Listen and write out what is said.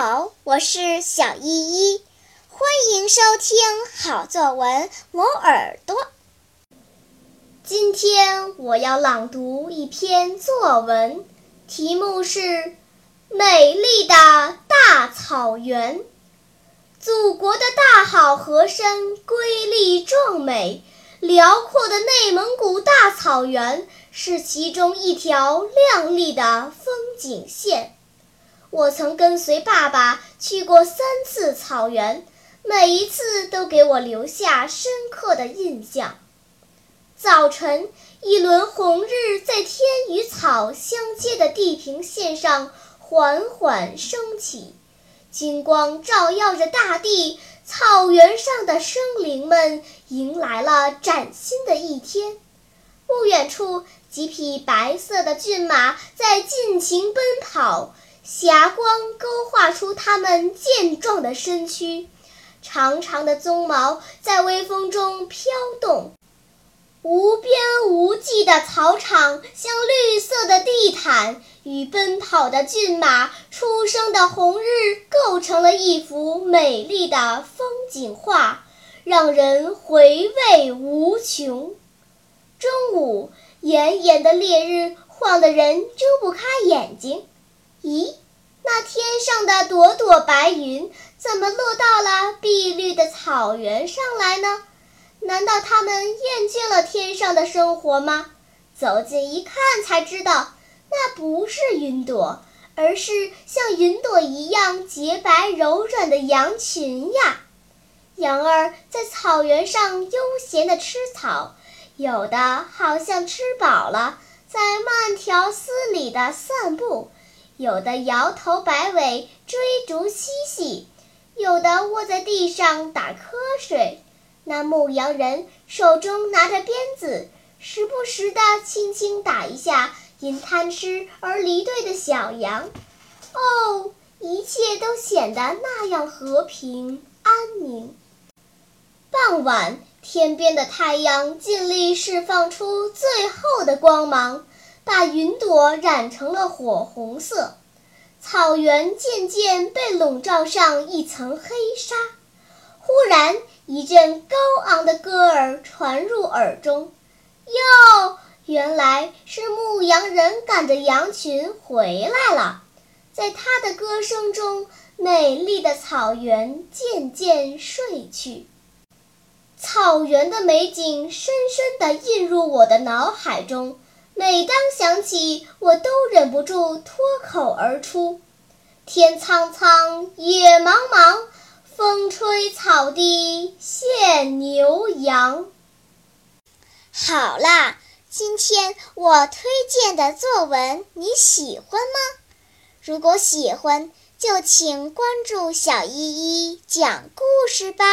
好，我是小依依，欢迎收听好作文磨耳朵。今天我要朗读一篇作文，题目是《美丽的大草原》。祖国的大好河山瑰丽壮美，辽阔的内蒙古大草原是其中一条亮丽的风景线。我曾跟随爸爸去过三次草原，每一次都给我留下深刻的印象。早晨，一轮红日在天与草相接的地平线上缓缓升起，金光照耀着大地，草原上的生灵们迎来了崭新的一天。不远处，几匹白色的骏马在尽情奔跑。霞光勾画出它们健壮的身躯，长长的鬃毛在微风中飘动。无边无际的草场像绿色的地毯，与奔跑的骏马、初升的红日构成了一幅美丽的风景画，让人回味无穷。中午，炎炎的烈日晃得人睁不开眼睛。咦，那天上的朵朵白云怎么落到了碧绿的草原上来呢？难道他们厌倦了天上的生活吗？走近一看才知道，那不是云朵，而是像云朵一样洁白柔软的羊群呀！羊儿在草原上悠闲地吃草，有的好像吃饱了，在慢条斯理地散步。有的摇头摆尾追逐嬉戏，有的卧在地上打瞌睡。那牧羊人手中拿着鞭子，时不时地轻轻打一下因贪吃而离队的小羊。哦，一切都显得那样和平安宁。傍晚，天边的太阳尽力释放出最后的光芒。把云朵染成了火红色，草原渐渐被笼罩上一层黑纱。忽然，一阵高昂的歌儿传入耳中。哟，原来是牧羊人赶着羊群回来了。在他的歌声中，美丽的草原渐渐睡去。草原的美景深深地印入我的脑海中。每当想起，我都忍不住脱口而出：“天苍苍，野茫茫，风吹草低见牛羊。”好啦，今天我推荐的作文你喜欢吗？如果喜欢，就请关注小依依讲故事吧。